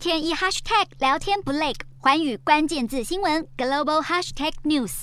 天一 hashtag 聊天不累，寰宇关键字新闻 global hashtag news。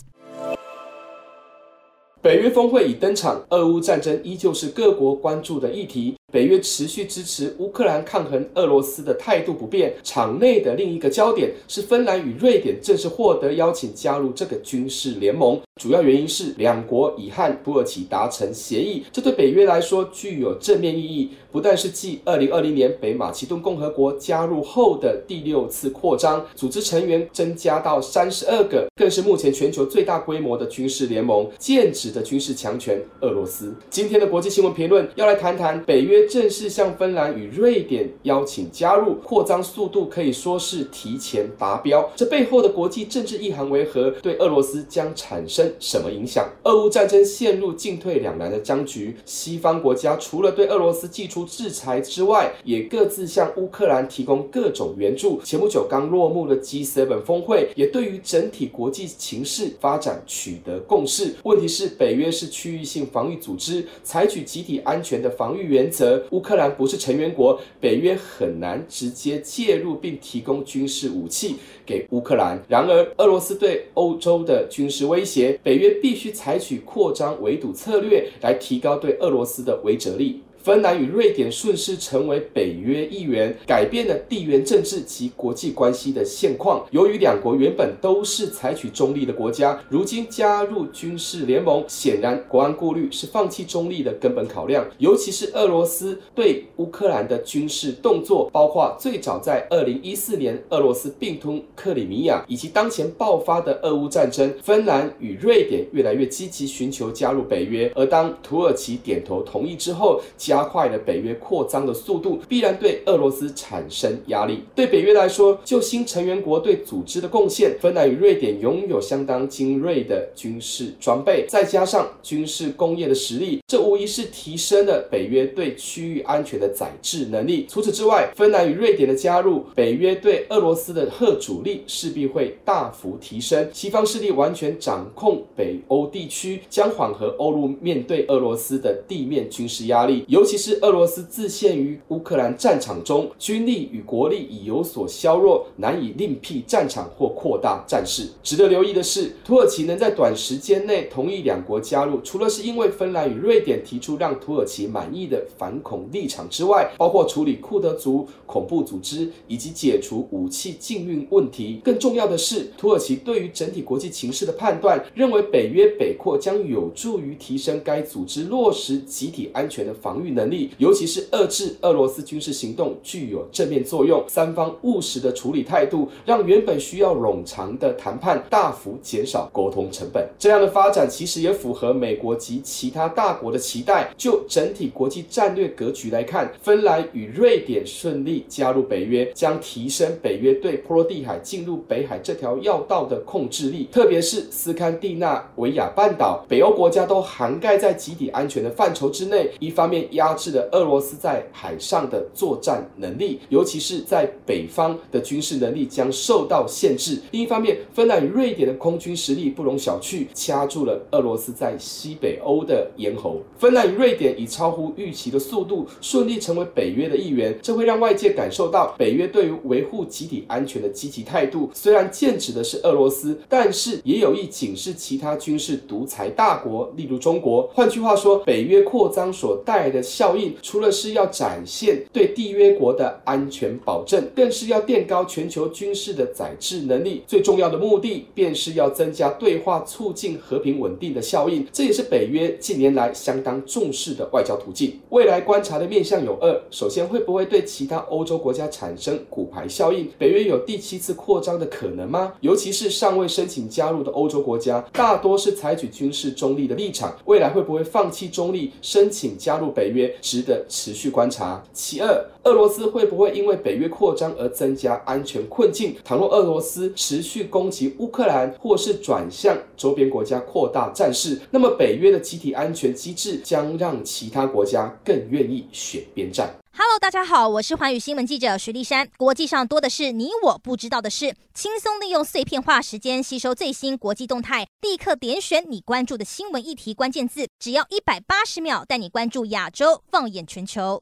北约峰会已登场，俄乌战争依旧是各国关注的议题。北约持续支持乌克兰抗衡俄罗斯的态度不变。场内的另一个焦点是芬兰与瑞典正式获得邀请加入这个军事联盟，主要原因是两国已和土耳其达成协议，这对北约来说具有正面意义。不但是继二零二零年北马其顿共和国加入后的第六次扩张，组织成员增加到三十二个，更是目前全球最大规模的军事联盟，剑指的军事强权俄罗斯。今天的国际新闻评论要来谈谈北约。正式向芬兰与瑞典邀请加入，扩张速度可以说是提前达标。这背后的国际政治意涵为何？对俄罗斯将产生什么影响？俄乌战争陷入进退两难的僵局，西方国家除了对俄罗斯祭出制裁之外，也各自向乌克兰提供各种援助。前不久刚落幕的 G7 峰会，也对于整体国际情势发展取得共识。问题是，北约是区域性防御组织，采取集体安全的防御原则。乌克兰不是成员国，北约很难直接介入并提供军事武器给乌克兰。然而，俄罗斯对欧洲的军事威胁，北约必须采取扩张围堵策略来提高对俄罗斯的威慑力。芬兰与瑞典顺势成为北约议员，改变了地缘政治及国际关系的现况。由于两国原本都是采取中立的国家，如今加入军事联盟，显然国安顾虑是放弃中立的根本考量。尤其是俄罗斯对乌克兰的军事动作，包括最早在二零一四年俄罗斯并吞克里米亚，以及当前爆发的俄乌战争，芬兰与瑞典越来越积极寻求加入北约。而当土耳其点头同意之后，加加快了北约扩张的速度，必然对俄罗斯产生压力。对北约来说，就新成员国对组织的贡献，芬兰与瑞典拥有相当精锐的军事装备，再加上军事工业的实力，这无疑是提升了北约对区域安全的宰制能力。除此之外，芬兰与瑞典的加入，北约对俄罗斯的核主力势必会大幅提升。西方势力完全掌控北欧地区，将缓和欧陆面对俄罗斯的地面军事压力。尤其是俄罗斯自陷于乌克兰战场中，军力与国力已有所削弱，难以另辟战场或扩大战事。值得留意的是，土耳其能在短时间内同意两国加入，除了是因为芬兰与瑞典提出让土耳其满意的反恐立场之外，包括处理库德族恐怖组织以及解除武器禁运问题。更重要的是，土耳其对于整体国际情势的判断，认为北约北扩将有助于提升该组织落实集体安全的防御能力，尤其是遏制俄罗斯军事行动，具有正面作用。三方务实的处理态度，让原本需要冗长的谈判大幅减少沟通成本。这样的发展其实也符合美国及其他大国的期待。就整体国际战略格局来看，芬兰与瑞典顺利加入北约，将提升北约对波罗的海进入北海这条要道的控制力。特别是斯堪的纳维亚半岛，北欧国家都涵盖在集体安全的范畴之内。一方面压制了俄罗斯在海上的作战能力，尤其是在北方的军事能力将受到限制。另一方面，芬兰与瑞典的空军实力不容小觑，掐住了俄罗斯在西北欧的咽喉。芬兰与瑞典以超乎预期的速度顺利成为北约的一员，这会让外界感受到北约对于维护集体安全的积极态度。虽然剑指的是俄罗斯，但是也有意警示其他军事独裁大国，例如中国。换句话说，北约扩张所带来的效应，除了是要展现对缔约国的安全保证，更是要垫高全球军事的宰制能力。最重要的目的，便是要增加对话，促进和平稳定的效应。这也是北约近年来相当重视的外交途径。未来观察的面向有二：首先，会不会对其他欧洲国家产生骨牌效应？北约有第七次扩张的可能吗？尤其是尚未申请加入的欧洲国家，大多是采取军事中立的立场。未来会不会放弃中立，申请加入北约？值得持续观察。其二，俄罗斯会不会因为北约扩张而增加安全困境？倘若俄罗斯持续攻击乌克兰，或是转向周边国家扩大战事，那么北约的集体安全机制将让其他国家更愿意选边站。Hello，大家好，我是环宇新闻记者徐丽珊。国际上多的是你我不知道的事，轻松利用碎片化时间吸收最新国际动态，立刻点选你关注的新闻议题关键字，只要一百八十秒，带你关注亚洲，放眼全球。